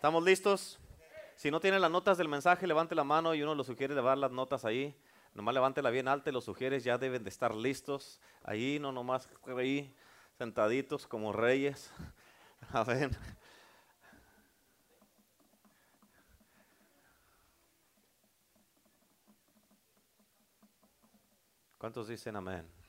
¿Estamos listos? Si no tiene las notas del mensaje, levante la mano y uno lo sugiere llevar las notas ahí. Nomás levántela bien alta y los sugieres ya deben de estar listos. Ahí, no nomás ahí, sentaditos como reyes. A ver. ¿Cuántos dicen amén?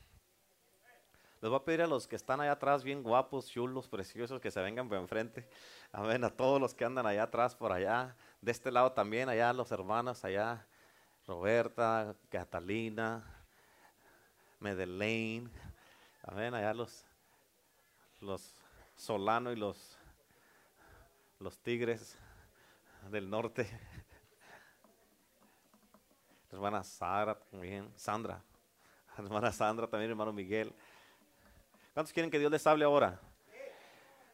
Les voy a pedir a los que están allá atrás, bien guapos, chulos, preciosos, que se vengan por enfrente. Amén. A todos los que andan allá atrás, por allá. De este lado también, allá los hermanos, allá. Roberta, Catalina, Medellín. Amén. Allá los, los Solano y los, los Tigres del norte. hermana Sara también, Sandra. hermana Sandra también, hermano Miguel. ¿Cuántos quieren que Dios les hable ahora?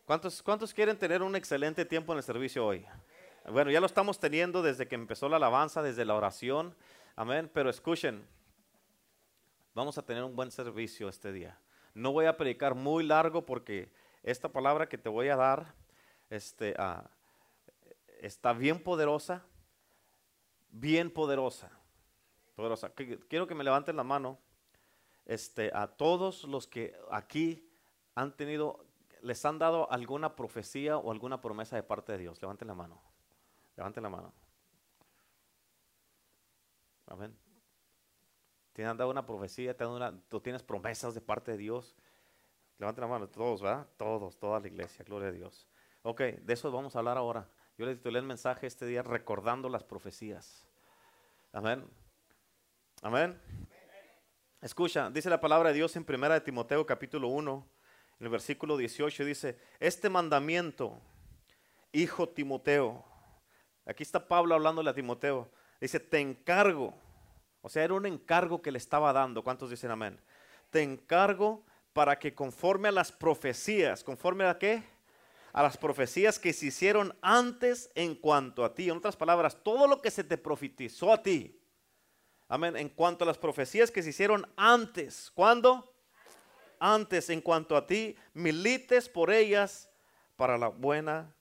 ¿Cuántos, ¿Cuántos quieren tener un excelente tiempo en el servicio hoy? Bueno, ya lo estamos teniendo desde que empezó la alabanza, desde la oración. Amén. Pero escuchen, vamos a tener un buen servicio este día. No voy a predicar muy largo porque esta palabra que te voy a dar este, ah, está bien poderosa, bien poderosa. poderosa. Quiero que me levanten la mano este, a todos los que aquí han tenido, les han dado alguna profecía o alguna promesa de parte de Dios. Levanten la mano. Levanten la mano. Amén. Te han dado una profecía, te tú tienes promesas de parte de Dios. Levanten la mano, todos, ¿verdad? Todos, toda la iglesia, gloria a Dios. Ok, de eso vamos a hablar ahora. Yo les titulé el mensaje este día recordando las profecías. Amén. Amén. Escucha, dice la palabra de Dios en primera de Timoteo capítulo 1, en el versículo 18 dice, este mandamiento, hijo Timoteo, aquí está Pablo hablándole a Timoteo, dice, te encargo, o sea, era un encargo que le estaba dando, ¿cuántos dicen amén? Te encargo para que conforme a las profecías, conforme a qué? A las profecías que se hicieron antes en cuanto a ti. En otras palabras, todo lo que se te profetizó a ti, Amén. En cuanto a las profecías que se hicieron antes. ¿Cuándo? Antes, en cuanto a ti, milites por ellas para la buena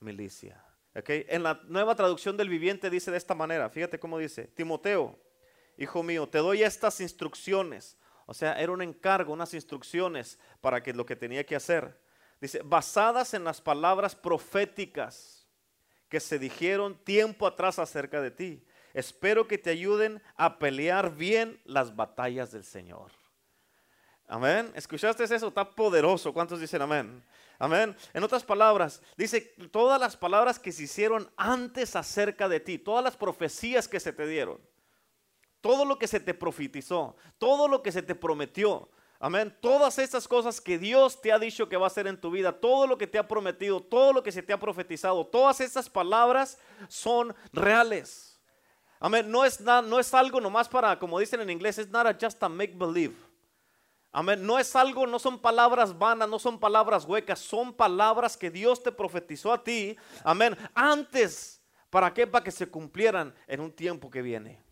milicia. Okay. En la nueva traducción del viviente dice de esta manera, fíjate cómo dice, Timoteo, hijo mío, te doy estas instrucciones. O sea, era un encargo, unas instrucciones para que lo que tenía que hacer. Dice, basadas en las palabras proféticas que se dijeron tiempo atrás acerca de ti. Espero que te ayuden a pelear bien las batallas del Señor. Amén. ¿Escuchaste eso? Está poderoso. ¿Cuántos dicen amén? Amén. En otras palabras, dice todas las palabras que se hicieron antes acerca de ti, todas las profecías que se te dieron, todo lo que se te profetizó, todo lo que se te prometió, Amén. Todas estas cosas que Dios te ha dicho que va a hacer en tu vida, todo lo que te ha prometido, todo lo que se te ha profetizado, todas estas palabras son reales. Amén. No es, no es algo nomás para, como dicen en inglés, es not just a make believe. Amén. No es algo, no son palabras vanas, no son palabras huecas, son palabras que Dios te profetizó a ti. Amén. Antes, ¿para qué? Para que se cumplieran en un tiempo que viene.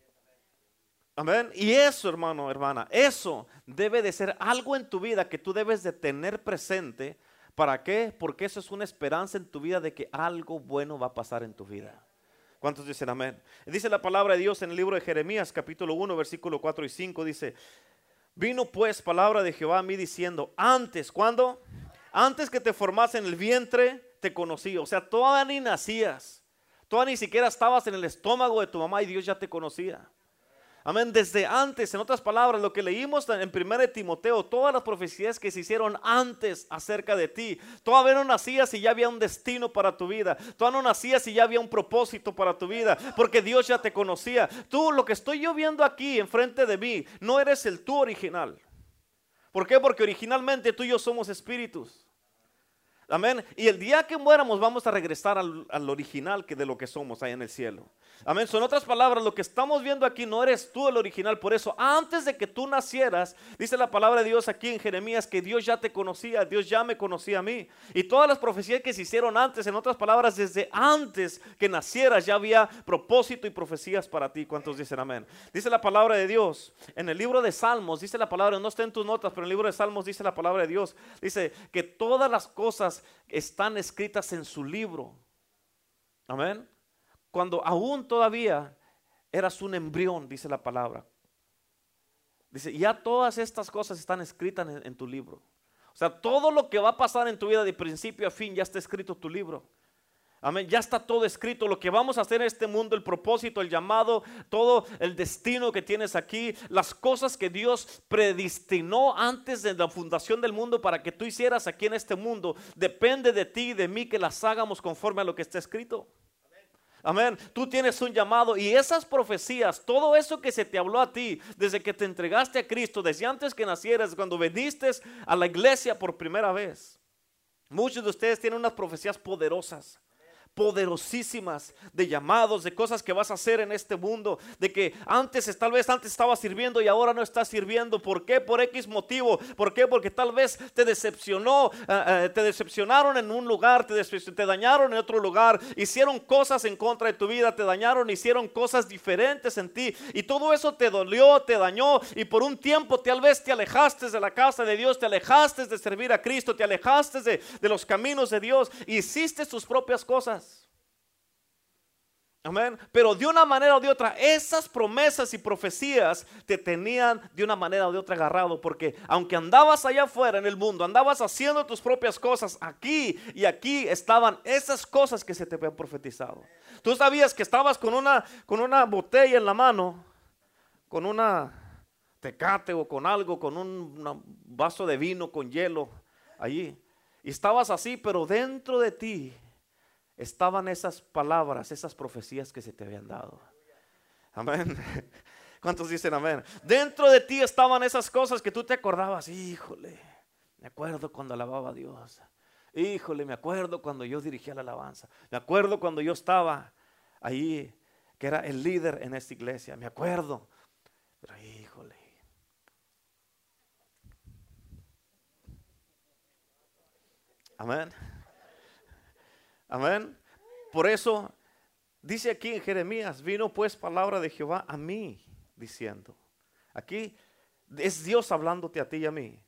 Amén. Y eso, hermano, hermana, eso debe de ser algo en tu vida que tú debes de tener presente. ¿Para qué? Porque eso es una esperanza en tu vida de que algo bueno va a pasar en tu vida. ¿Cuántos dicen amén? Dice la palabra de Dios en el libro de Jeremías, capítulo 1, versículo 4 y 5, dice, vino pues palabra de Jehová a mí diciendo, antes, ¿cuándo? Antes que te formase en el vientre, te conocí. O sea, todavía ni nacías. Todavía ni siquiera estabas en el estómago de tu mamá y Dios ya te conocía. Amén. Desde antes, en otras palabras, lo que leímos en 1 Timoteo, todas las profecías que se hicieron antes acerca de ti. Todavía no nacías y ya había un destino para tu vida. Todavía no nacías y ya había un propósito para tu vida. Porque Dios ya te conocía. Tú, lo que estoy yo viendo aquí enfrente de mí, no eres el tú original. ¿Por qué? Porque originalmente tú y yo somos espíritus. Amén. Y el día que muéramos vamos a regresar al, al original que de lo que somos ahí en el cielo. Amén. Son otras palabras, lo que estamos viendo aquí no eres tú el original. Por eso, antes de que tú nacieras, dice la palabra de Dios aquí en Jeremías que Dios ya te conocía, Dios ya me conocía a mí. Y todas las profecías que se hicieron antes, en otras palabras, desde antes que nacieras ya había propósito y profecías para ti. ¿Cuántos dicen amén? Dice la palabra de Dios en el libro de Salmos, dice la palabra, no está en tus notas, pero en el libro de Salmos dice la palabra de Dios, dice que todas las cosas están escritas en su libro. Amén. Cuando aún todavía eras un embrión, dice la palabra. Dice, ya todas estas cosas están escritas en, tu libro. O sea, todo lo que va a pasar en tu vida de principio a fin ya está escrito en tu libro. Amén. Ya está todo escrito. Lo que vamos a hacer en este mundo, el propósito, el llamado, todo el destino que tienes aquí, las cosas que Dios predestinó antes de la fundación del mundo para que tú hicieras aquí en este mundo, depende de ti y de mí que las hagamos conforme a lo que está escrito. Amén. Tú tienes un llamado y esas profecías, todo eso que se te habló a ti desde que te entregaste a Cristo, desde antes que nacieras, cuando viniste a la iglesia por primera vez. Muchos de ustedes tienen unas profecías poderosas poderosísimas de llamados, de cosas que vas a hacer en este mundo, de que antes, tal vez antes estaba sirviendo y ahora no estás sirviendo. ¿Por qué? Por X motivo. ¿Por qué? Porque tal vez te decepcionó, eh, eh, te decepcionaron en un lugar, te, te dañaron en otro lugar, hicieron cosas en contra de tu vida, te dañaron, hicieron cosas diferentes en ti y todo eso te dolió, te dañó y por un tiempo tal vez te alejaste de la casa de Dios, te alejaste de servir a Cristo, te alejaste de, de los caminos de Dios, hiciste tus propias cosas. Amén. Pero de una manera o de otra, esas promesas y profecías te tenían de una manera o de otra agarrado. Porque aunque andabas allá afuera en el mundo, andabas haciendo tus propias cosas, aquí y aquí estaban esas cosas que se te habían profetizado. Tú sabías que estabas con una, con una botella en la mano, con una tecate o con algo, con un vaso de vino con hielo allí. Y estabas así, pero dentro de ti estaban esas palabras, esas profecías que se te habían dado. Amén. ¿Cuántos dicen amén? Dentro de ti estaban esas cosas que tú te acordabas. Híjole, me acuerdo cuando alababa a Dios. Híjole, me acuerdo cuando yo dirigía la alabanza. Me acuerdo cuando yo estaba ahí, que era el líder en esta iglesia. Me acuerdo. Pero híjole. Amén. Amén. Por eso dice aquí en Jeremías, vino pues palabra de Jehová a mí, diciendo. Aquí es Dios hablándote a ti y a mí.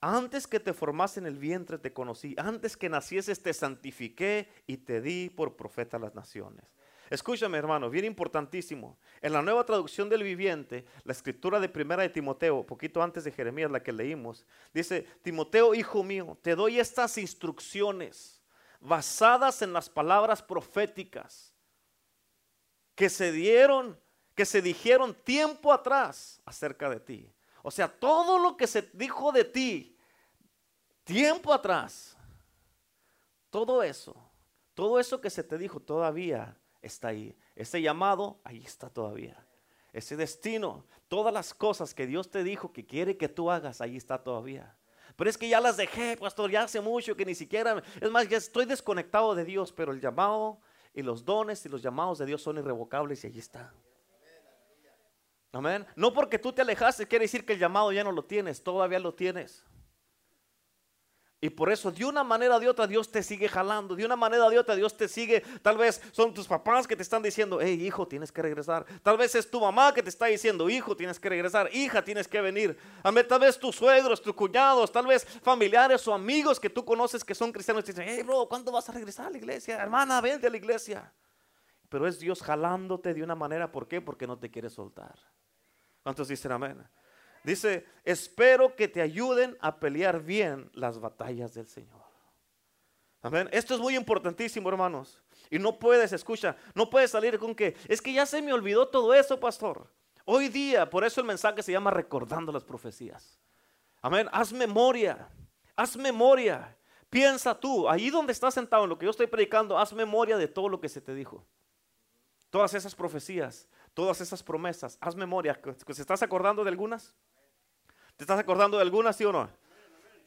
Antes que te formase en el vientre te conocí, antes que nacieses te santifiqué y te di por profeta a las naciones. Escúchame hermano, bien importantísimo. En la nueva traducción del viviente, la escritura de primera de Timoteo, poquito antes de Jeremías, la que leímos, dice, Timoteo, hijo mío, te doy estas instrucciones basadas en las palabras proféticas que se dieron, que se dijeron tiempo atrás acerca de ti. O sea, todo lo que se dijo de ti tiempo atrás, todo eso, todo eso que se te dijo todavía está ahí. Ese llamado, ahí está todavía. Ese destino, todas las cosas que Dios te dijo que quiere que tú hagas, ahí está todavía. Pero es que ya las dejé, pastor, ya hace mucho que ni siquiera, es más, ya estoy desconectado de Dios, pero el llamado y los dones y los llamados de Dios son irrevocables y allí está. Amén. No porque tú te alejaste quiere decir que el llamado ya no lo tienes, todavía lo tienes. Y por eso, de una manera o de otra, Dios te sigue jalando. De una manera o de otra, Dios te sigue. Tal vez son tus papás que te están diciendo, hey, hijo, tienes que regresar. Tal vez es tu mamá que te está diciendo, hijo, tienes que regresar. Hija, tienes que venir. Tal vez tus suegros, tus cuñados, tal vez familiares o amigos que tú conoces que son cristianos te dicen, hey, bro, ¿cuándo vas a regresar a la iglesia? Hermana, ven de la iglesia. Pero es Dios jalándote de una manera. ¿Por qué? Porque no te quiere soltar. ¿Cuántos dicen amén? Dice, espero que te ayuden a pelear bien las batallas del Señor. Amén. Esto es muy importantísimo, hermanos. Y no puedes, escucha, no puedes salir con que, es que ya se me olvidó todo eso, pastor. Hoy día, por eso el mensaje se llama recordando las profecías. Amén. Haz memoria, haz memoria. Piensa tú, ahí donde estás sentado en lo que yo estoy predicando, haz memoria de todo lo que se te dijo. Todas esas profecías, todas esas promesas, haz memoria. ¿Se estás acordando de algunas? ¿Te estás acordando de alguna, sí o no?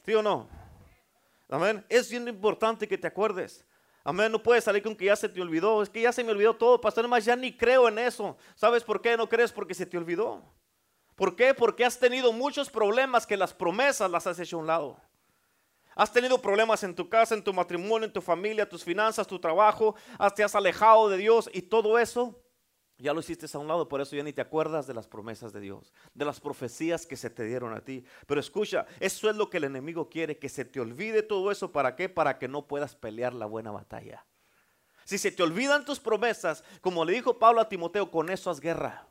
¿Sí o no? Amén. Es bien importante que te acuerdes. Amén. No puedes salir con que ya se te olvidó. Es que ya se me olvidó todo, pastor. Más ya ni creo en eso. ¿Sabes por qué no crees? Porque se te olvidó. ¿Por qué? Porque has tenido muchos problemas que las promesas las has hecho a un lado. Has tenido problemas en tu casa, en tu matrimonio, en tu familia, tus finanzas, tu trabajo. Te has alejado de Dios y todo eso Ya lo hiciste a un lado, por eso ya ni te acuerdas de las promesas de Dios, de las profecías que se te dieron a ti. Pero escucha, eso es lo que el enemigo quiere, que se te olvide todo eso. ¿Para qué? Para que no puedas pelear la buena batalla. Si se te olvidan tus promesas, como le dijo Pablo a Timoteo, con eso haz guerra.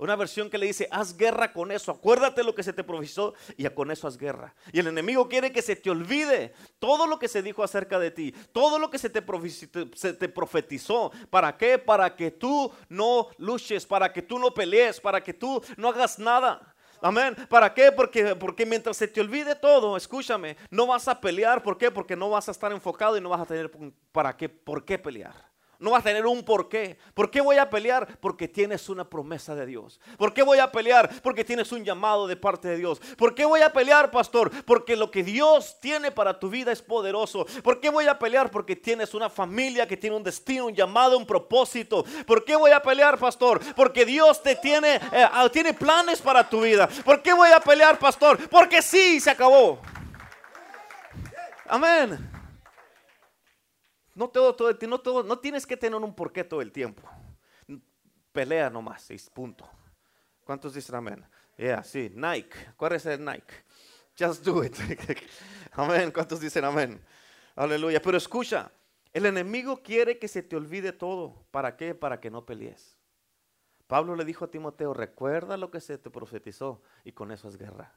Una versión que le dice, haz guerra con eso, acuérdate lo que se te profetizó y con eso haz guerra. Y el enemigo quiere que se te olvide todo lo que se dijo acerca de ti, todo lo que se te, profetizó. ¿Para qué? Para que tú no luches, para que tú no pelees, para que tú no hagas nada. Amén. ¿Para qué? Porque, porque mientras se te olvide todo, escúchame, no vas a pelear. ¿Por qué? Porque no vas a estar enfocado y no vas a tener para qué, por qué pelear. No vas a tener un por qué. ¿Por qué voy a pelear? Porque tienes una promesa de Dios. ¿Por qué voy a pelear? Porque tienes un llamado de parte de Dios. ¿Por qué voy a pelear, pastor? Porque lo que Dios tiene para tu vida es poderoso. ¿Por qué voy a pelear? Porque tienes una familia que tiene un destino, un llamado, un propósito. ¿Por qué voy a pelear, pastor? Porque Dios te tiene, eh, ah, tiene planes para tu vida. ¿Por qué voy a pelear, pastor? Porque sí, se acabó. Amén. No, todo, todo, no, todo, no tienes que tener un porqué todo el tiempo. Pelea nomás, seis punto. ¿Cuántos dicen amén? Yeah, sí, Nike. ¿Cuál es el Nike? Just do it. amén. ¿Cuántos dicen amén? Aleluya. Pero escucha, el enemigo quiere que se te olvide todo. ¿Para qué? Para que no pelees. Pablo le dijo a Timoteo, recuerda lo que se te profetizó y con eso es guerra.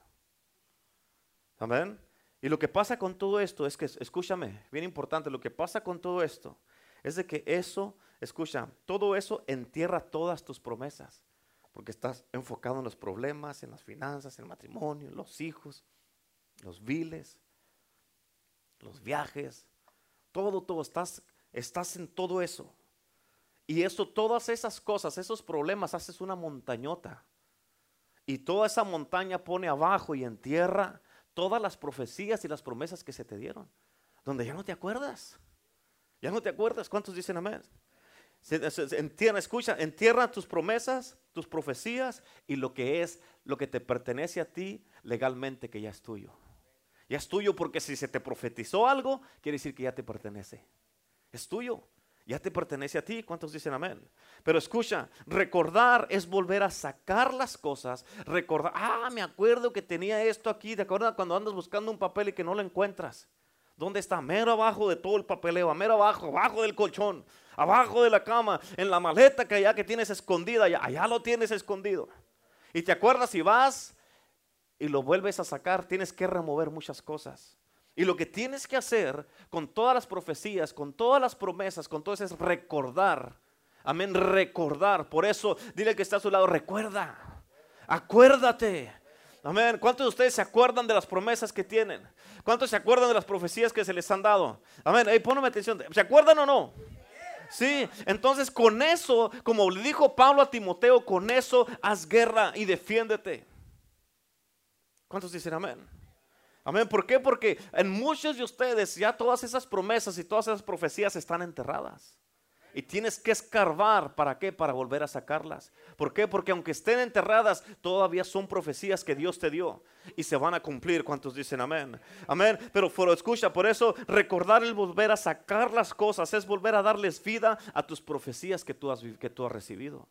Amén. Y lo que pasa con todo esto es que, escúchame, bien importante, lo que pasa con todo esto es de que eso, escucha, todo eso entierra todas tus promesas, porque estás enfocado en los problemas, en las finanzas, en el matrimonio, los hijos, los viles, los viajes, todo, todo, estás, estás en todo eso. Y eso, todas esas cosas, esos problemas, haces una montañota. Y toda esa montaña pone abajo y entierra todas las profecías y las promesas que se te dieron, donde ya no te acuerdas. Ya no te acuerdas. ¿Cuántos dicen amén? Entierra, escucha, entierra tus promesas, tus profecías y lo que es, lo que te pertenece a ti legalmente que ya es tuyo. Ya es tuyo porque si se te profetizó algo, quiere decir que ya te pertenece. Es tuyo. Ya te pertenece a ti. ¿Cuántos dicen amén? Pero escucha, recordar es volver a sacar las cosas. Recordar, ah, me acuerdo que tenía esto aquí. ¿Te acuerdas cuando andas buscando un papel y que no lo encuentras? ¿Dónde está? Mero abajo de todo el papeleo, mero abajo, abajo del colchón, abajo de la cama, en la maleta que allá que tienes escondida, allá, allá lo tienes escondido. Y te acuerdas si vas y lo vuelves a sacar, tienes que remover muchas cosas. Y lo que tienes que hacer con todas las profecías, con todas las promesas, con todo eso es recordar. Amén, recordar. Por eso dile que está a su lado, recuerda. Acuérdate. Amén. ¿Cuántos de ustedes se acuerdan de las promesas que tienen? ¿Cuántos se acuerdan de las profecías que se les han dado? Amén. Hey, ponme atención. ¿Se acuerdan o no? Sí, entonces con eso, como le dijo Pablo a Timoteo, con eso haz guerra y defiéndete. ¿Cuántos dicen amén? Amén. ¿Por qué? Porque en muchos de ustedes ya todas esas promesas y todas esas profecías están enterradas. Y tienes que escarbar. ¿Para qué? Para volver a sacarlas. ¿Por qué? Porque aunque estén enterradas, todavía son profecías que Dios te dio. Y se van a cumplir. ¿Cuántos dicen amén? Amén. Pero, pero escucha, por eso recordar el volver a sacar las cosas es volver a darles vida a tus profecías que tú has, que tú has recibido.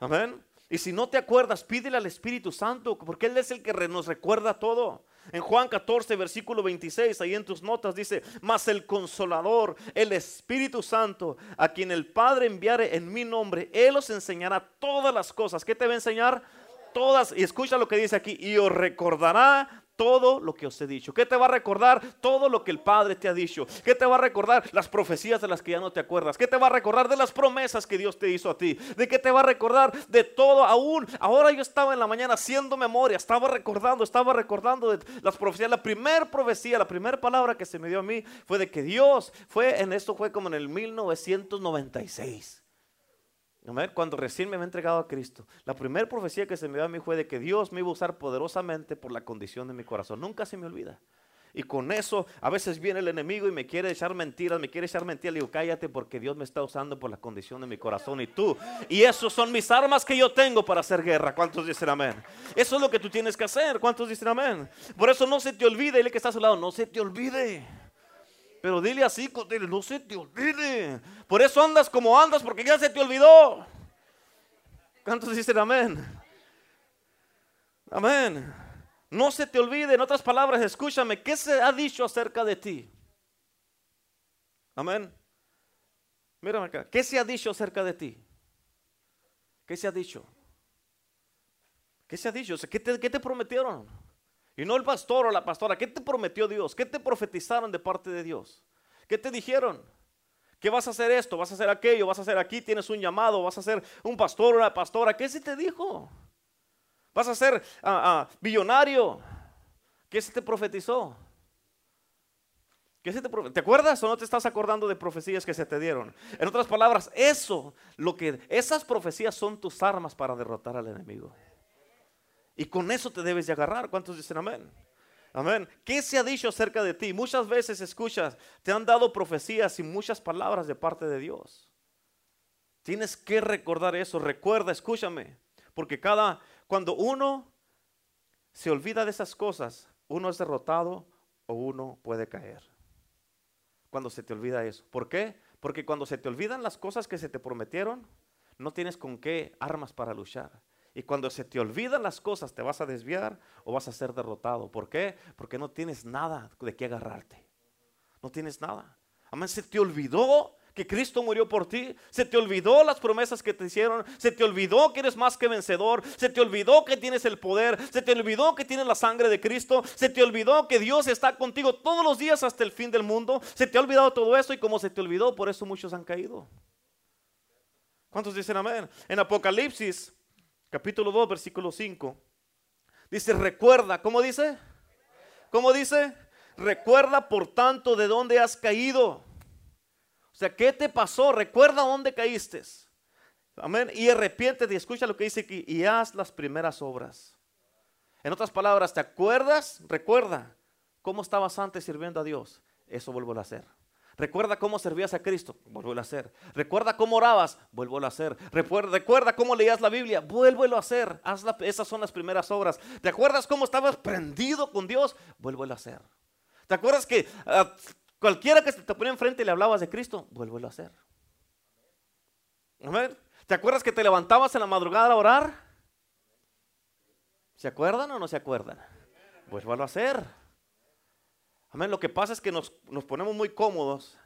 Amén. Y si no te acuerdas, pídele al Espíritu Santo, porque Él es el que nos recuerda todo. En Juan 14, versículo 26, ahí en tus notas dice, mas el consolador, el Espíritu Santo, a quien el Padre enviare en mi nombre, Él os enseñará todas las cosas. ¿Qué te va a enseñar? Todas, y escucha lo que dice aquí, y os recordará todo lo que os he dicho. ¿Qué te va a recordar? Todo lo que el Padre te ha dicho. ¿Qué te va a recordar? Las profecías de las que ya no te acuerdas. ¿Qué te va a recordar? De las promesas que Dios te hizo a ti. ¿De qué te va a recordar? De todo aún. Ahora yo estaba en la mañana haciendo memoria, estaba recordando, estaba recordando de las profecías. La primera profecía, la primera palabra que se me dio a mí fue de que Dios fue, en esto fue como en el 1996. Cuando recién me había entregado a Cristo, la primera profecía que se me dio a mí fue de que Dios me iba a usar poderosamente por la condición de mi corazón. Nunca se me olvida. Y con eso a veces viene el enemigo y me quiere echar mentiras, me quiere echar mentiras. Le digo, cállate porque Dios me está usando por la condición de mi corazón y tú. Y esos son mis armas que yo tengo para hacer guerra. ¿Cuántos dicen amén? Eso es lo que tú tienes que hacer. ¿Cuántos dicen amén? Por eso no se te olvide, dile que está a su lado, no se te olvide. Pero dile así, dile, no se te olvide. Por eso andas como andas, porque ya se te olvidó. ¿Cuántos dicen amén? Amén. No se te olvide, en otras palabras, escúchame, ¿qué se ha dicho acerca de ti? Amén. Mírame acá, ¿qué se ha dicho acerca de ti? ¿Qué se ha dicho? ¿Qué se ha dicho? ¿Qué te, qué te prometieron? Y no el pastor o la pastora, ¿qué te prometió Dios? ¿Qué te profetizaron de parte de Dios? ¿Qué te dijeron? ¿Qué vas a hacer esto? ¿Vas a hacer aquello? ¿Vas a hacer aquí? ¿Tienes un llamado? ¿Vas a ser un pastor o una pastora? ¿Qué se te dijo? ¿Vas a ser uh, billonario? ¿Qué se te profetizó? ¿Qué se te, ¿Te acuerdas o no te estás acordando de profecías que se te dieron? En otras palabras, eso, lo que esas profecías son tus armas para derrotar al enemigo. Y con eso te debes de agarrar. ¿Cuántos dicen amén? Amén. ¿Qué se ha dicho acerca de ti? Muchas veces escuchas, te han dado profecías y muchas palabras de parte de Dios. Tienes que recordar eso. Recuerda, escúchame. Porque cada, cuando uno se olvida de esas cosas, uno es derrotado o uno puede caer. Cuando se te olvida eso. ¿Por qué? Porque cuando se te olvidan las cosas que se te prometieron, no tienes con qué armas para luchar. Y cuando se te olvidan las cosas, te vas a desviar o vas a ser derrotado. ¿Por qué? Porque no tienes nada de qué agarrarte. No tienes nada. Amén, se te olvidó que Cristo murió por ti. Se te olvidó las promesas que te hicieron. Se te olvidó que eres más que vencedor. Se te olvidó que tienes el poder. Se te olvidó que tienes la sangre de Cristo. Se te olvidó que Dios está contigo todos los días hasta el fin del mundo. Se te ha olvidado todo eso y como se te olvidó, por eso muchos han caído. ¿Cuántos dicen amén? En Apocalipsis capítulo 2, versículo 5. Dice, recuerda, ¿cómo dice? ¿Cómo dice? Recuerda por tanto de dónde has caído. O sea, ¿qué te pasó? Recuerda dónde caíste. Amén. Y arrepiéntete y escucha lo que dice aquí y haz las primeras obras. En otras palabras, ¿te acuerdas? Recuerda cómo estabas antes sirviendo a Dios. Eso vuelvo a hacer. Recuerda cómo servías a Cristo, vuelvo a hacer. Recuerda cómo orabas, vuelvo a hacer. Recuerda, cómo leías la Biblia, vuélvelo a hacer. Haz esas son las primeras obras. ¿Te acuerdas cómo estabas prendido con Dios? Vuélvelo a hacer. ¿Te acuerdas que ah, cualquiera que se te ponía enfrente y le hablabas de Cristo? Vuélvelo a hacer. ¿Te acuerdas que te levantabas en la madrugada a orar? ¿Se acuerdan o no se acuerdan? Vuélvelo a hacer. Amén. Lo que pasa es que nos, ponemos muy cómodos.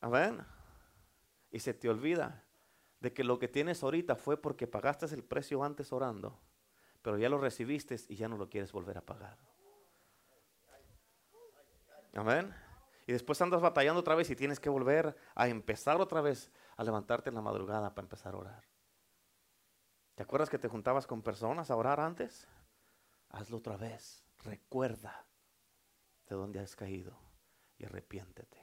Amén. Y se te olvida de que lo que tienes ahorita fue porque pagaste el precio antes orando, pero ya lo recibiste y ya no lo quieres volver a pagar. Amén. Y después andas batallando otra vez y tienes que volver a empezar otra vez a levantarte en la madrugada para empezar a orar. ¿Te acuerdas que te juntabas con personas a orar antes? Hazlo otra vez. Recuerda de dónde has caído y arrepiéntete.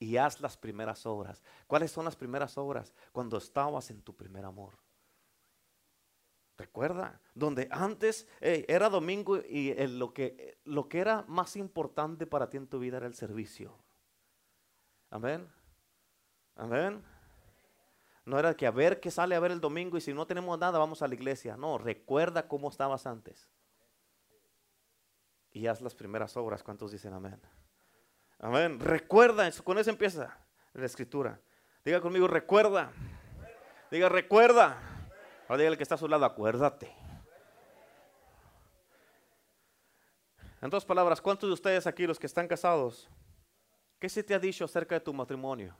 Y haz las primeras obras. ¿Cuáles son las primeras obras? Cuando estabas en tu primer amor. Recuerda, donde antes era domingo y lo, que, lo que era más importante para ti en tu vida era el servicio. Amén. Amén. No era que a ver qué sale a ver el domingo y si no tenemos nada vamos a la iglesia. No, recuerda cómo estabas antes. Y haz las primeras obras. ¿Cuántos dicen amén? Amén. Recuerda, con eso empieza la escritura. Diga conmigo, recuerda. Diga, recuerda. Ahora diga el que está a su lado, acuérdate. En dos palabras, ¿cuántos de ustedes aquí, los que están casados, qué se te ha dicho acerca de tu matrimonio?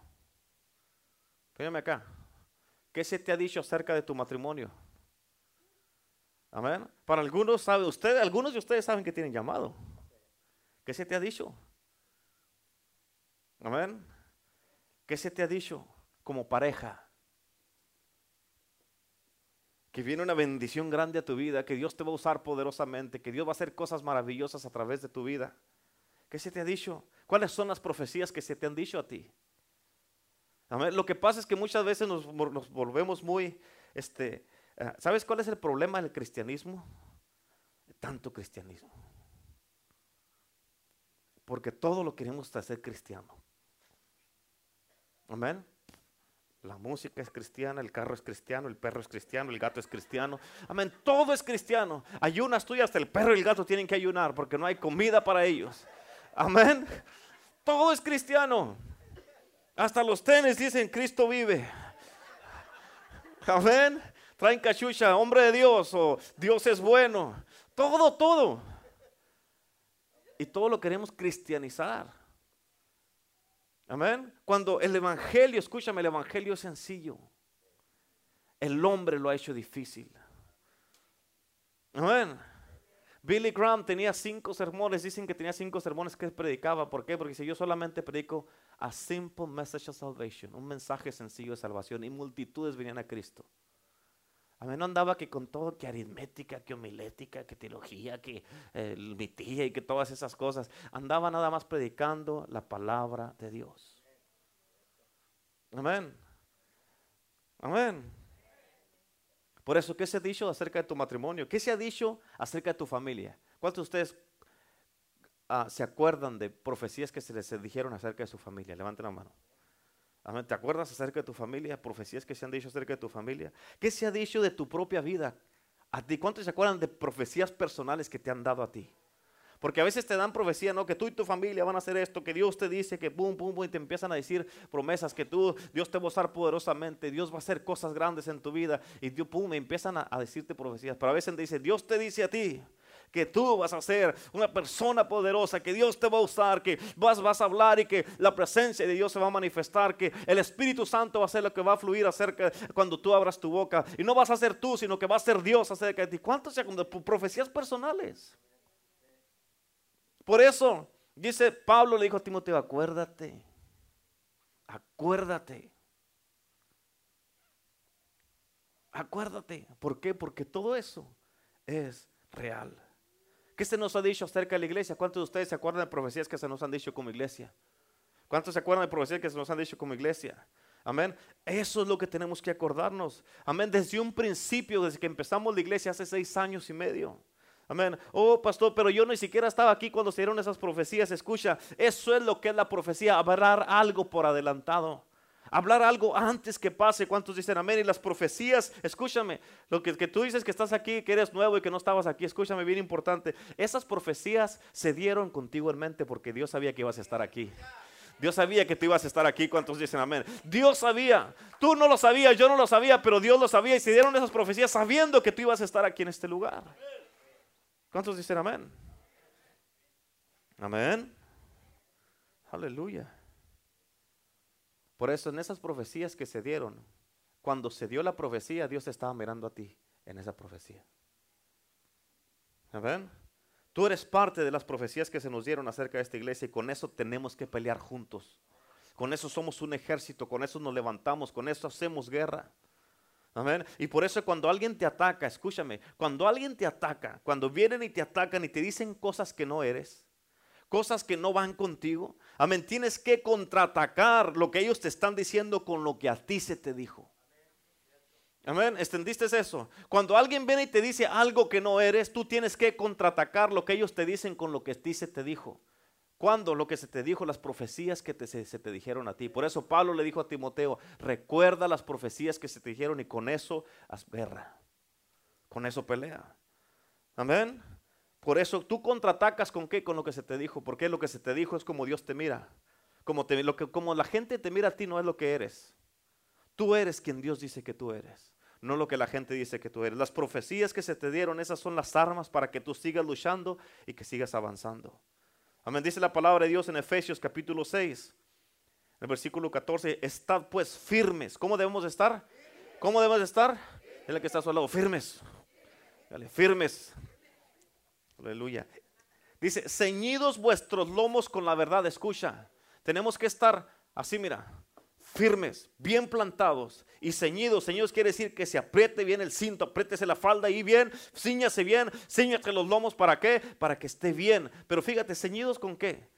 Fíjame acá. ¿Qué se te ha dicho acerca de tu matrimonio? Amén. Para algunos sabe usted, algunos de ustedes saben que tienen llamado. ¿Qué se te ha dicho? Amén. ¿Qué se te ha dicho como pareja? Que viene una bendición grande a tu vida, que Dios te va a usar poderosamente, que Dios va a hacer cosas maravillosas a través de tu vida. ¿Qué se te ha dicho? ¿Cuáles son las profecías que se te han dicho a ti? Lo que pasa es que muchas veces nos, volvemos muy, este, eh, ¿sabes cuál es el problema del cristianismo? Tanto cristianismo. Porque todo lo queremos hacer cristiano. Amén. La música es cristiana, el carro es cristiano, el perro es cristiano, el gato es cristiano. Amén. Todo es cristiano. Ayunas tú y hasta el perro y el gato tienen que ayunar porque no hay comida para ellos. Amén. Todo es cristiano. Hasta los tenis dicen Cristo vive. Amén. Traen cachucha, hombre de Dios o Dios es bueno. Todo, todo. Y todo lo queremos cristianizar. Amén. Cuando el Evangelio, escúchame, el Evangelio es sencillo. El hombre lo ha hecho difícil. Amén. Billy Graham tenía cinco sermones, dicen que tenía cinco sermones que predicaba. ¿Por qué? Porque si yo solamente predico a simple message of salvation, un mensaje sencillo de salvación, y multitudes venían a Cristo. A mí no andaba que con todo, que aritmética, que homilética, que teología, que eh, mitía y que todas esas cosas. Andaba nada más predicando la palabra de Dios. Amén. Amén. Por eso, ¿qué se ha dicho acerca de tu matrimonio? ¿Qué se ha dicho acerca de tu familia? ¿Cuántos de ustedes ah, se acuerdan de profecías que se les dijeron acerca de su familia? Levanten la mano. ¿Te acuerdas acerca de tu familia? Profecías que se han dicho acerca de tu familia. ¿Qué se ha dicho de tu propia vida? ¿A ti cuántos se acuerdan de profecías personales que te han dado a ti? Porque a veces te dan profecía, ¿no? Que tú y tu familia van a hacer esto, que Dios te dice que pum, pum, pum, y te empiezan a decir promesas, que tú, Dios te va a usar poderosamente, Dios va a hacer cosas grandes en tu vida, y Dios, pum, empiezan a, a decirte profecías. Pero a veces te dice, Dios te dice a ti, que tú vas a ser una persona poderosa, que Dios te va a usar, que vas, vas a hablar y que la presencia de Dios se va a manifestar, que el Espíritu Santo va a ser lo que va a fluir acerca cuando tú abras tu boca. Y no vas a ser tú, sino que va a ser Dios acerca de ti. ¿Cuántas profecías personales? Por eso, dice Pablo le dijo a Timoteo, acuérdate, acuérdate. Acuérdate. ¿Por qué? Porque todo eso es real. ¿Qué se nos ha dicho acerca de la iglesia? ¿Cuántos de ustedes se acuerdan de profecías que se nos han dicho como iglesia? ¿Cuántos se acuerdan de profecías que se nos han dicho como iglesia? Amén. Eso es lo que tenemos que acordarnos. Amén. Desde un principio, desde que empezamos la iglesia hace seis años y medio. Amén. Oh, pastor, pero yo ni siquiera estaba aquí cuando se dieron esas profecías. Escucha, eso es lo que es la profecía, hablar algo por adelantado hablar algo antes que pase. ¿Cuántos dicen amén? Y las profecías, escúchame, lo que, tú dices que estás aquí, que eres nuevo y que no estabas aquí, escúchame bien importante. Esas profecías se dieron contigo en mente porque Dios sabía que ibas a estar aquí. Dios sabía que tú ibas a estar aquí. ¿Cuántos dicen amén? Dios sabía. Tú no lo sabías, yo no lo sabía, pero Dios lo sabía y se dieron esas profecías sabiendo que tú ibas a estar aquí en este lugar. ¿Cuántos dicen amén? Amén. Aleluya. Por eso en esas profecías que se dieron, cuando se dio la profecía, Dios estaba mirando a ti en esa profecía. ¿Ven? Tú eres parte de las profecías que se nos dieron acerca de esta iglesia y con eso tenemos que pelear juntos. Con eso somos un ejército, con eso nos levantamos, con eso hacemos guerra. Y por eso cuando alguien te ataca, escúchame, cuando alguien te ataca, cuando vienen y te atacan y te dicen cosas que no eres, cosas que no van contigo. Amén. Tienes que contraatacar lo que ellos te están diciendo con lo que a ti se te dijo. Amén. ¿Extendiste eso? Cuando alguien viene y te dice algo que no eres, tú tienes que contraatacar lo que ellos te dicen con lo que a ti se te dijo. Cuando lo que se te dijo, las profecías que se, se, te dijeron a ti. Por eso Pablo le dijo a Timoteo, recuerda las profecías que se te dijeron y con eso haz guerra. Con eso pelea. Amén. Por eso tú contraatacas con qué? Con lo que se te dijo. Porque lo que se te dijo es como Dios te mira. Como, te, lo que, como la gente te mira a ti no es lo que eres. Tú eres quien Dios dice que tú eres. No lo que la gente dice que tú eres. Las profecías que se te dieron, esas son las armas para que tú sigas luchando y que sigas avanzando. Amén. Dice la palabra de Dios en Efesios capítulo 6, en el versículo 14. Estad pues firmes. ¿Cómo debemos estar? ¿Cómo debemos estar? Es la que está a su lado. Firmes. Dale, firmes. Aleluya. Dice, ceñidos vuestros lomos con la verdad. Escucha, tenemos que estar así, mira, firmes, bien plantados y ceñidos. Ceñidos quiere decir que se apriete bien el cinto, apriétese la falda y bien, ciñase bien, ciñate los lomos. ¿Para qué? Para que esté bien. Pero fíjate, ceñidos con qué?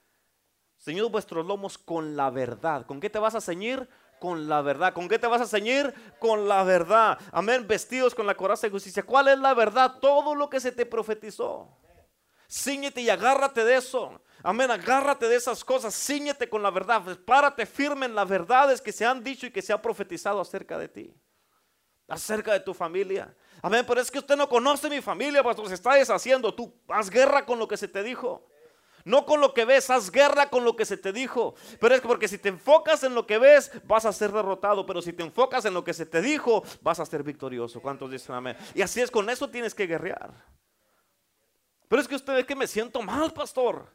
Ceñidos vuestros lomos con la verdad. ¿Con qué te vas a ceñir? con la verdad. ¿Con qué te vas a ceñir? Con la verdad. Amén. Vestidos con la coraza de justicia. ¿Cuál es la verdad? Todo lo que se te profetizó. Cíñete y agárrate de eso. Amén, agárrate de esas cosas, cíñete con la verdad, párate firme en las verdades que se han dicho y que se ha profetizado acerca de ti, acerca de tu familia. Amén, pero es que usted no conoce mi familia, pastor, se está deshaciendo. Tú haz guerra con lo que se te dijo. No con lo que ves, haz guerra con lo que se te dijo. Pero es porque si te enfocas en lo que ves, vas a ser derrotado. Pero si te enfocas en lo que se te dijo, vas a ser victorioso. ¿Cuántos dicen amén? Y así es, con eso tienes que guerrear. Pero es que usted ve que me siento mal, pastor.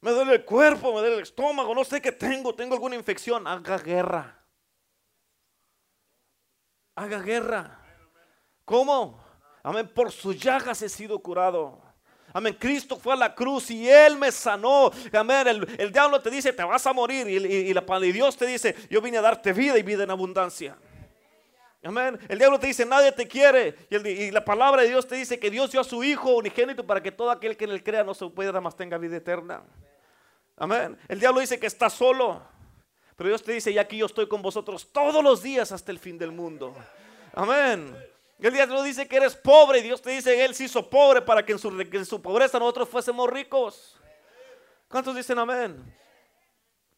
Me duele el cuerpo, me duele el estómago, no sé qué tengo, tengo alguna infección. Haga guerra. Haga guerra. ¿Cómo? Amén, por sus llagas he sido curado. Amén, Cristo fue a la cruz y Él me sanó. Amén, el, diablo te dice, te vas a morir. Y, y, la, y Dios te dice, yo vine a darte vida y vida en abundancia. Amén. El diablo te dice, nadie te quiere. Y, la palabra de Dios te dice que Dios dio a su Hijo unigénito para que todo aquel que en él crea no se pueda más tenga vida eterna. Amén. El diablo dice que está solo. Pero Dios te dice, y aquí yo estoy con vosotros todos los días hasta el fin del mundo. Amén. El diablo dice que eres pobre y Dios te dice Él se hizo pobre para que en su, que en su pobreza nosotros fuésemos ricos. ¿Cuántos dicen amén?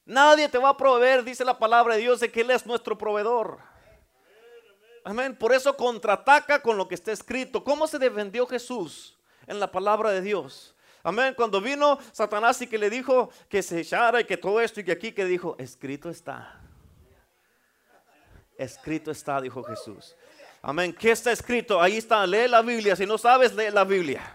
Nadie te va a proveer, dice la palabra de Dios, de que Él es nuestro proveedor. Amén. Por eso contraataca con lo que está escrito. ¿Cómo se defendió Jesús en la palabra de Dios? Amén. Cuando vino Satanás y que le dijo que se echara y que todo esto y que aquí que dijo, escrito está. Escrito está, dijo Jesús. Amén. ¿Qué está escrito? Ahí está. Lee la Biblia. Si no sabes, lee la Biblia.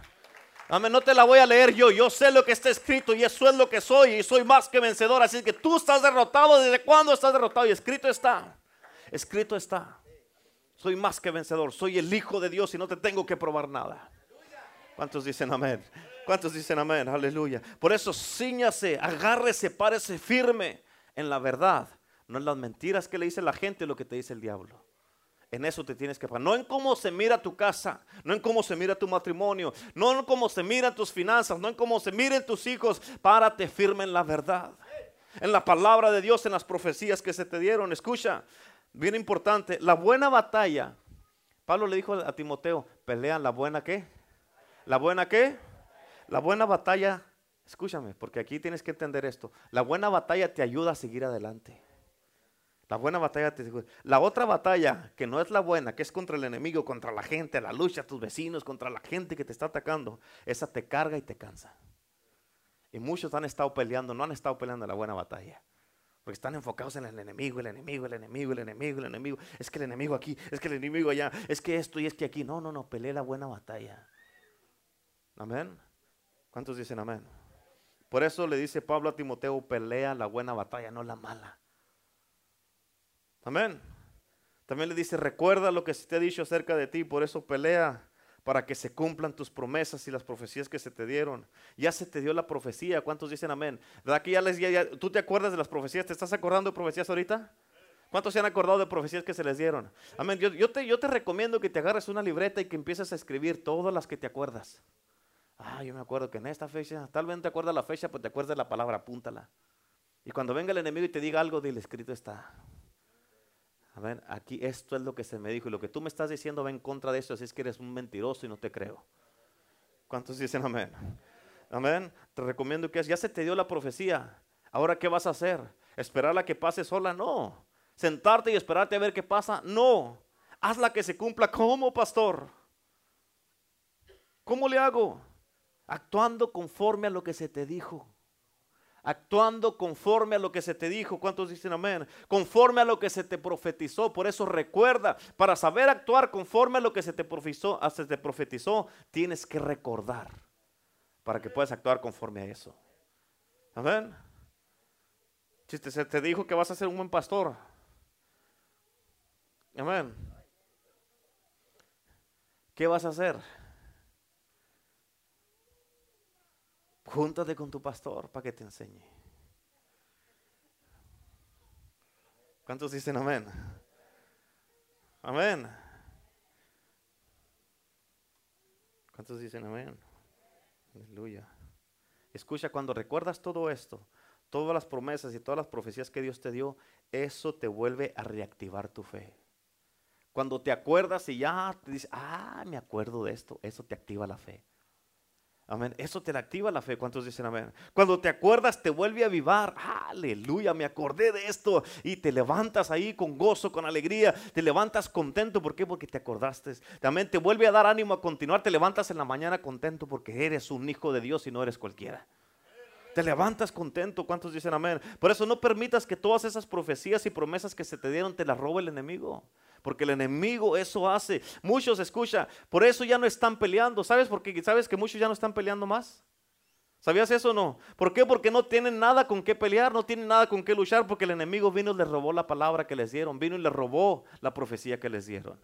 Amén. No te la voy a leer yo. Yo sé lo que está escrito y eso es lo que soy y soy más que vencedor. Así que tú estás derrotado. ¿Desde cuándo estás derrotado? Y escrito está. Escrito está. Soy más que vencedor. Soy el Hijo de Dios y no te tengo que probar nada. ¿Cuántos dicen amén? ¿Cuántos dicen amén? Aleluya. Por eso ciñase, agárrese, párese firme en la verdad. No en las mentiras que le dice la gente, lo que te dice el diablo. En eso te tienes que parar. No en cómo se mira tu casa, no en cómo se mira tu matrimonio, no en cómo se miran tus finanzas, no en cómo se miren tus hijos. Párate firme en la verdad. En la palabra de Dios, en las profecías que se te dieron. Escucha, bien importante, la buena batalla. Pablo le dijo a Timoteo, pelea la buena qué? ¿La buena qué? La buena batalla, escúchame, porque aquí tienes que entender esto. La buena batalla te ayuda a seguir adelante. La buena batalla te La otra batalla, que no es la buena, que es contra el enemigo, contra la gente, la lucha, tus vecinos, contra la gente que te está atacando, esa te carga y te cansa. Y muchos han estado peleando, no han estado peleando la buena batalla. Porque están enfocados en el enemigo, el enemigo, el enemigo, el enemigo, el enemigo. Es que el enemigo aquí, es que el enemigo allá, es que esto y es que aquí. No, no, no, pelea la buena batalla. Amén. ¿Cuántos dicen amén? Por eso le dice Pablo a Timoteo, pelea la buena batalla, no la mala. Amén. También le dice, recuerda lo que se te ha dicho acerca de ti, por eso pelea para que se cumplan tus promesas y las profecías que se te dieron. Ya se te dio la profecía, ¿cuántos dicen amén? ¿Verdad que ya les ya, tú te acuerdas de las profecías? ¿Te estás acordando de profecías ahorita? ¿Cuántos se han acordado de profecías que se les dieron? Amén. Yo, yo, te, yo te recomiendo que te agarres una libreta y que empieces a escribir todas las que te acuerdas. Ah, yo me acuerdo que en esta fecha, tal vez no te acuerdas la fecha, pues te acuerdas la palabra, apúntala. Y cuando venga el enemigo y te diga algo, dile, escrito está. A ver, aquí esto es lo que se me dijo y lo que tú me estás diciendo va en contra de eso, así es que eres un mentiroso y no te creo. ¿Cuántos dicen amén? Amén. Te recomiendo que ya se te dio la profecía. Ahora, ¿qué vas a hacer? ¿Esperar que pase sola? No. ¿Sentarte y esperarte a ver qué pasa? No. Hazla que se cumpla. ¿Cómo, pastor? ¿Cómo le hago? actuando conforme a lo que se te dijo. Actuando conforme a lo que se te dijo. ¿Cuántos dicen amén? Conforme a lo que se te profetizó. Por eso recuerda, para saber actuar conforme a lo que se te profetizó, se te profetizó tienes que recordar para que puedas actuar conforme a eso. Amén. Si se te dijo que vas a ser un buen pastor. Amén. ¿Qué vas a hacer? Júntate con tu pastor para que te enseñe. ¿Cuántos dicen amén? Amén. ¿Cuántos dicen amén? Aleluya. Escucha, cuando recuerdas todo esto, todas las promesas y todas las profecías que Dios te dio, eso te vuelve a reactivar tu fe. Cuando te acuerdas y ya te dices, ah, me acuerdo de esto, eso te activa la fe. Amén. Eso te activa la fe. ¿Cuántos dicen amén? Cuando te acuerdas, te vuelve a avivar. Aleluya, me acordé de esto. Y te levantas ahí con gozo, con alegría. Te levantas contento. ¿Por qué? Porque te acordaste. También te vuelve a dar ánimo a continuar. Te levantas en la mañana contento porque eres un hijo de Dios y no eres cualquiera. Te levantas contento. ¿Cuántos dicen amén? Por eso no permitas que todas esas profecías y promesas que se te dieron te las robe el enemigo. Porque el enemigo eso hace. Muchos, escucha, por eso ya no están peleando. ¿Sabes por qué? ¿Sabes que muchos ya no están peleando más? ¿Sabías eso o no? ¿Por qué? Porque no tienen nada con qué pelear, no tienen nada con qué luchar, porque el enemigo vino y les robó la palabra que les dieron, vino y les robó la profecía que les dieron.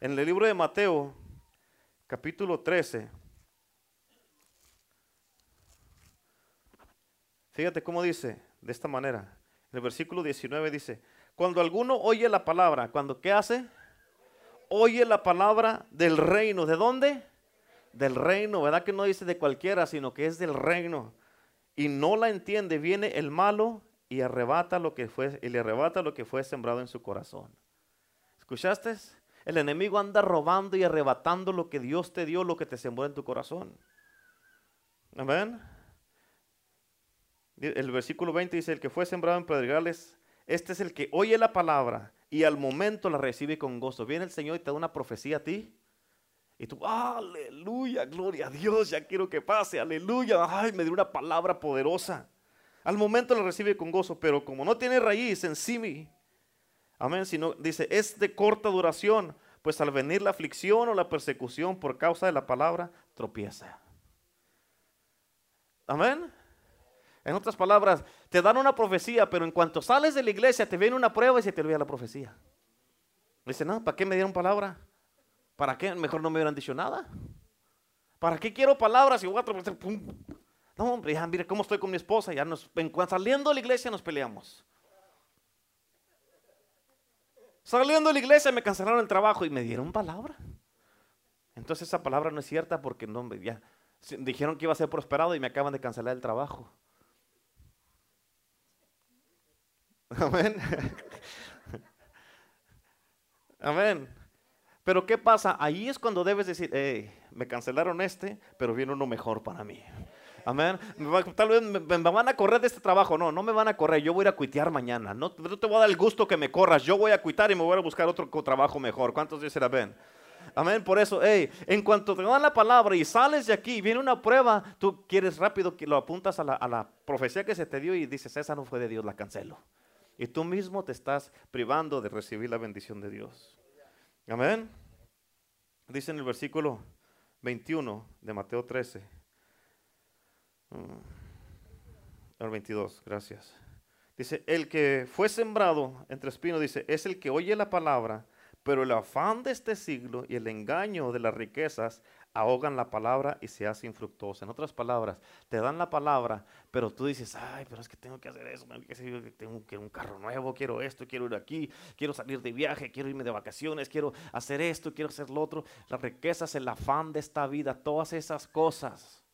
En el libro de Mateo, capítulo 13, fíjate cómo dice, de esta manera, en el versículo 19 dice, cuando alguno oye la palabra, cuando ¿qué hace? Oye la palabra del reino, ¿de dónde? del reino, ¿verdad? Que no dice de cualquiera, sino que es del reino. Y no la entiende, viene el malo y arrebata lo que fue, y le arrebata lo que fue sembrado en su corazón. ¿Escuchaste? El enemigo anda robando y arrebatando lo que Dios te dio, lo que te sembró en tu corazón. Amén. El versículo 20 dice, el que fue sembrado en pedregales, este es el que oye la palabra y al momento la recibe con gozo. Viene el Señor y te da una profecía a ti y tú, aleluya, gloria a Dios, ya quiero que pase, aleluya. Ay, me dio una palabra poderosa. Al momento lo recibe con gozo, pero como no tiene raíz en sí, amén, sino dice, es de corta duración, pues al venir la aflicción o la persecución por causa de la palabra, tropieza. Amén. En otras palabras, te dan una profecía, pero en cuanto sales de la iglesia te viene una prueba y se te olvida la profecía. Dice, no, ¿para qué me dieron palabra? ¿Para qué? Mejor no me hubieran dicho nada. ¿Para qué quiero palabras y a pum? No, hombre, ya mire cómo estoy con mi esposa. Ya nos, saliendo de la iglesia nos peleamos. Saliendo de la iglesia me cancelaron el trabajo y me dieron palabra. Entonces esa palabra no es cierta porque no, ya dijeron que iba a ser prosperado y me acaban de cancelar el trabajo. Amén. Amén. Pero ¿qué pasa? Ahí es cuando debes decir, hey, me cancelaron este, pero viene uno mejor para mí. Amén. Tal vez me, van a correr de este trabajo. No, no me van a correr. Yo voy a ir a cuitear mañana. No, te voy a dar el gusto que me corras. Yo voy a cuitar y me voy a buscar otro trabajo mejor. ¿Cuántos dicen amén? Amén. Por eso, hey, en cuanto te dan la palabra y sales de aquí, viene una prueba, tú quieres rápido que lo apuntas a la, a la profecía que se te dio y dices, esa no fue de Dios, la cancelo. Y tú mismo te estás privando de recibir la bendición de Dios. Amén. Dice en el versículo 21 de Mateo 13. Mm, el 22, gracias. Dice, el que fue sembrado entre espinos, dice, es el que oye la palabra, pero el afán de este siglo y el engaño de las riquezas ahogan la palabra y se hace infructuosa. En otras palabras, te dan la palabra, pero tú dices, ay, pero es que tengo que hacer eso, tengo que un carro nuevo, quiero esto, quiero ir aquí, quiero salir de viaje, quiero irme de vacaciones, quiero hacer esto, quiero hacer lo otro. Las riquezas, el afán de esta vida, todas esas cosas,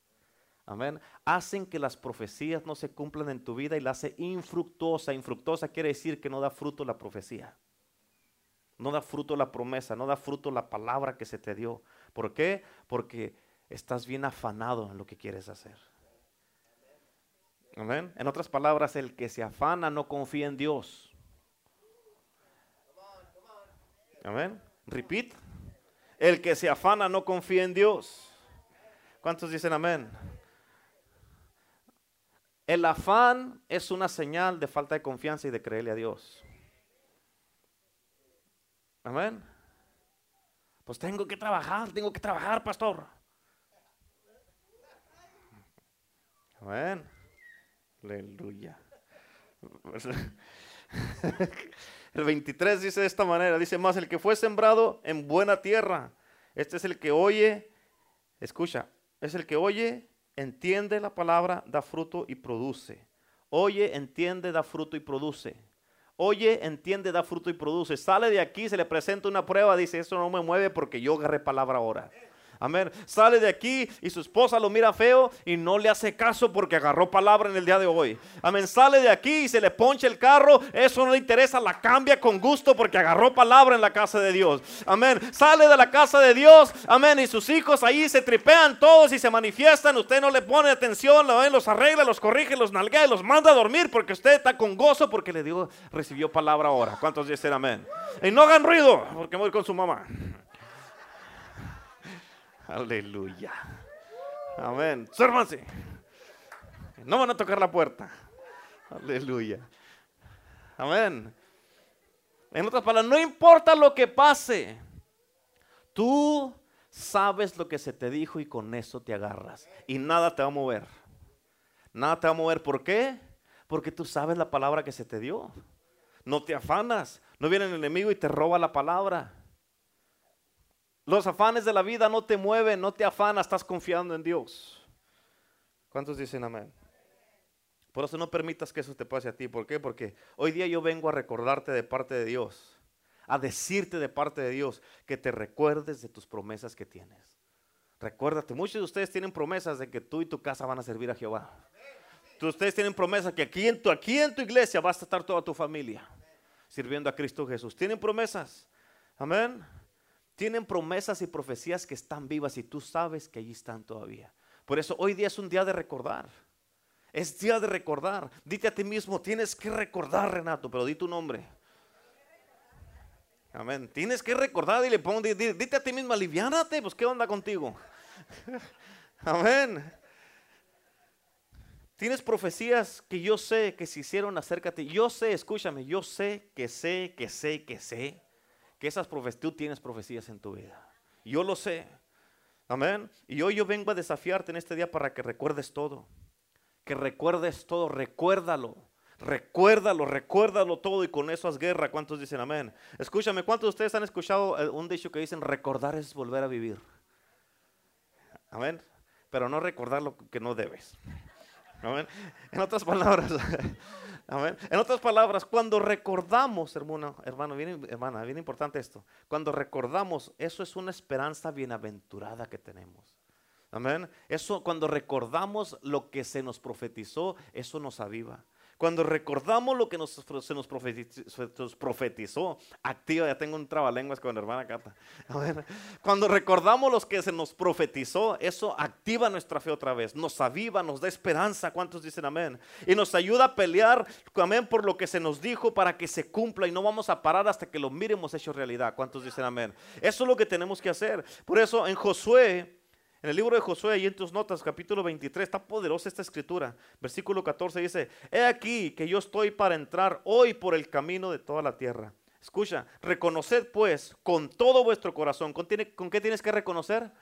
amén, hacen que las profecías no se cumplan en tu vida y la hace infructuosa. Infructuosa quiere decir que no da fruto la profecía. No da fruto la promesa, no da fruto la palabra que se te dio. ¿Por qué? Porque estás bien afanado en lo que quieres hacer. Amén. En otras palabras, el que se afana no confía en Dios. Amén. Repeat. El que se afana no confía en Dios. ¿Cuántos dicen amén? El afán es una señal de falta de confianza y de creerle a Dios. Amén. Pues tengo que trabajar, tengo que trabajar, pastor. Amén. Aleluya. El 23 dice de esta manera, dice más, el que fue sembrado en buena tierra, este es el que oye, escucha, es el que oye, entiende la palabra, da fruto y produce. Oye, entiende, da fruto y produce. Oye, entiende, da fruto y produce. Sale de aquí, se le presenta una prueba, dice, eso no me mueve porque yo agarré palabra ahora. Amén. Sale de aquí y su esposa lo mira feo y no le hace caso porque agarró palabra en el día de hoy. Amén. Sale de aquí y se le poncha el carro. Eso no le interesa, la cambia con gusto porque agarró palabra en la casa de Dios. Amén. Sale de la casa de Dios. Amén. Y sus hijos ahí se tripean todos y se manifiestan. Usted no le pone atención, los arregla, los corrige, los nalguea y los manda a dormir porque usted está con gozo porque le dio, recibió palabra ahora. ¿Cuántos dicen amén? Y no hagan ruido porque voy con su mamá. Aleluya. Amén. Sérvanse. No van a tocar la puerta. Aleluya. Amén. En otras palabras, no importa lo que pase, tú sabes lo que se te dijo y con eso te agarras. Y nada te va a mover. Nada te va a mover. ¿Por qué? Porque tú sabes la palabra que se te dio. No te afanas. No viene el enemigo y te roba la palabra. Los afanes de la vida no te mueven, no te afanas, estás confiando en Dios. ¿Cuántos dicen amén? Por eso no permitas que eso te pase a ti. ¿Por qué? Porque hoy día yo vengo a recordarte de parte de Dios, a decirte de parte de Dios que te recuerdes de tus promesas que tienes. Recuérdate, muchos de ustedes tienen promesas de que tú y tu casa van a servir a Jehová. Ustedes tienen promesas que aquí en, tu, aquí en tu iglesia vas a estar toda tu familia sirviendo a Cristo Jesús. Tienen promesas. Amén. Tienen promesas y profecías que están vivas y tú sabes que allí están todavía. Por eso hoy día es un día de recordar. Es día de recordar. Dite a ti mismo, tienes que recordar, Renato, pero di tu nombre. Amén. Tienes que recordar y le pongo, dite a ti mismo, aliviánate, pues qué onda contigo. Amén. Tienes profecías que yo sé que se hicieron ti. Yo sé, escúchame, yo sé que sé, que sé, que sé que esas profecías, tú tienes profecías en tu vida. Yo lo sé. Amén. Y hoy yo vengo a desafiarte en este día para que recuerdes todo que recuerdes todo, recuérdalo. Recuérdalo, recuérdalo todo y con eso haz guerra. ¿Cuántos dicen amén? Escúchame, ¿cuántos de ustedes han escuchado eh, un dicho que dicen recordar es volver a vivir? Amén. Pero no recordar lo que no debes. En otras palabras. En otras palabras, cuando recordamos, hermano, hermano, bien, hermana, bien importante esto. Cuando recordamos, eso es una esperanza bienaventurada que tenemos. Amén. Eso cuando recordamos lo que se nos profetizó, eso nos aviva. Cuando recordamos lo que nos, se nos profetizó, activa, ya tengo un trabalenguas con la hermana Cata. Cuando recordamos lo que se nos profetizó, eso activa nuestra fe otra vez, nos aviva, nos da esperanza. ¿Cuántos dicen amén? Y nos ayuda a pelear, amén, por lo que se nos dijo para que se cumpla y no vamos a parar hasta que lo miremos hecho realidad. ¿Cuántos dicen amén? Eso es lo que tenemos que hacer. Por eso en Josué en el libro de Josué y en tus notas, capítulo 23, está poderosa esta escritura. Versículo 14 dice, he aquí que yo estoy para entrar hoy por el camino de toda la tierra. Escucha, reconoced pues con todo vuestro corazón. ¿Con, ¿Con qué tienes que reconocer?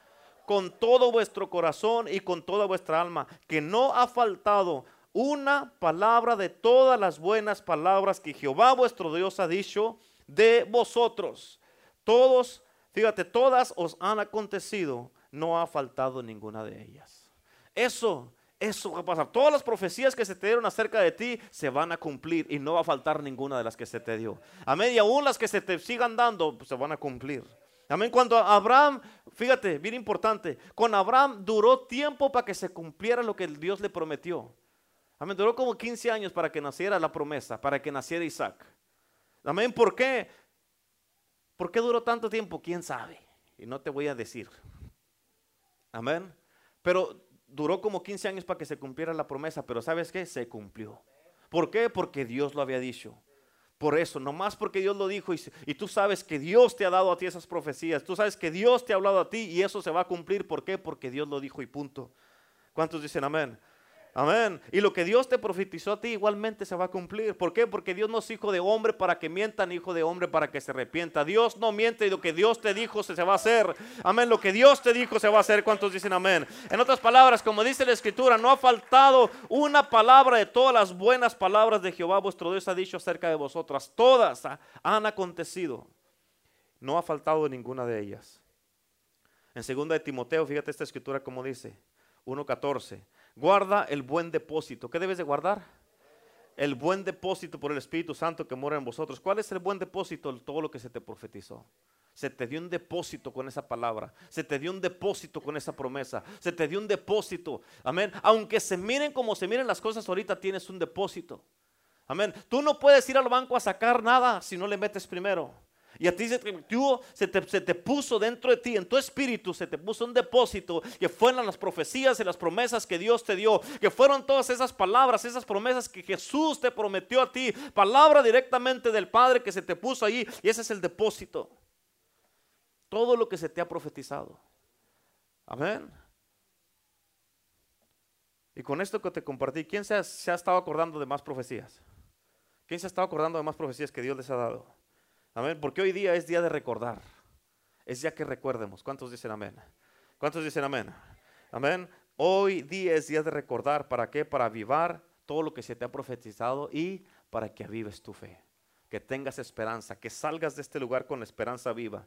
Con todo vuestro corazón y con toda vuestra alma, que no ha faltado una palabra de todas las buenas palabras que Jehová vuestro Dios ha dicho de vosotros. Todos, fíjate, todas os han acontecido no ha faltado ninguna de ellas. Eso, eso va a pasar. Todas las profecías que se te dieron acerca de ti se van a cumplir y no va a faltar ninguna de las que se te dio. Amén. Y aún las que se te sigan dando, pues, se van a cumplir. Amén. Cuando Abraham, fíjate, bien importante, con Abraham duró tiempo para que se cumpliera lo que Dios le prometió. Amén. Duró como 15 años para que naciera la promesa, para que naciera Isaac. Amén. ¿Por qué? ¿Por qué duró tanto tiempo? ¿Quién sabe? Y no te voy a decir. Amén. Pero duró como 15 años para que se cumpliera la promesa, pero ¿sabes qué? Se cumplió. ¿Por qué? Porque Dios lo había dicho. Por eso, nomás porque Dios lo dijo y, y, tú sabes que Dios te ha dado a ti esas profecías, tú sabes que Dios te ha hablado a ti y eso se va a cumplir. ¿Por qué? Porque Dios lo dijo y punto. ¿Cuántos dicen amén? Amén. Y lo que Dios te profetizó a ti igualmente se va a cumplir. ¿Por qué? Porque Dios no es hijo de hombre para que mientan, hijo de hombre para que se arrepienta. Dios no miente y lo que Dios te dijo se, va a hacer. Amén. Lo que Dios te dijo se va a hacer. ¿Cuántos dicen amén? En otras palabras, como dice la escritura, no ha faltado una palabra de todas las buenas palabras de Jehová vuestro Dios ha dicho acerca de vosotras. Todas han acontecido. No ha faltado ninguna de ellas. En segunda de Timoteo, fíjate esta escritura como dice, 1.14. Guarda el buen depósito. ¿Qué debes de guardar? El buen depósito por el Espíritu Santo que mora en vosotros. ¿Cuál es el buen depósito? Todo lo que se te profetizó. Se te dio un depósito con esa palabra. Se te dio un depósito con esa promesa. Se te dio un depósito. Amén. Aunque se miren como se miren las cosas ahorita, tienes un depósito. Amén. Tú no puedes ir al banco a sacar nada si no le metes primero. Y a ti se te, se, te, puso dentro de ti, en tu espíritu, se te puso un depósito que fueron las profecías y las promesas que Dios te dio, que fueron todas esas palabras, esas promesas que Jesús te prometió a ti, palabra directamente del Padre que se te puso ahí, y ese es el depósito. Todo lo que se te ha profetizado. Amén. Y con esto que te compartí, ¿quién se ha estado acordando de más profecías? ¿Quién se ha estado acordando de más profecías que Dios les ha dado? Amén. Porque hoy día es día de recordar. Es día que recuerdemos. ¿Cuántos dicen amén? ¿Cuántos dicen amén? Amén. Hoy día es día de recordar. ¿Para qué? Para avivar todo lo que se te ha profetizado y para que avives tu fe. Que tengas esperanza. Que salgas de este lugar con esperanza viva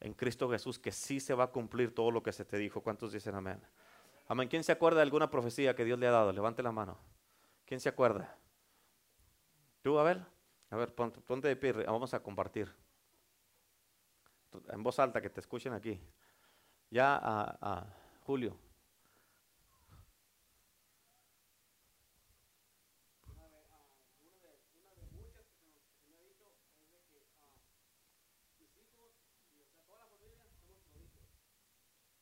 en Cristo Jesús. Que sí se va a cumplir todo lo que se te dijo. ¿Cuántos dicen amén? Amén. ¿Quién se acuerda de alguna profecía que Dios le ha dado? Levante la mano. ¿Quién se acuerda? ¿Tú, a ver? A ver, ponte, de pie, vamos a compartir. En voz alta, que te escuchen aquí. Ya, a, a Julio,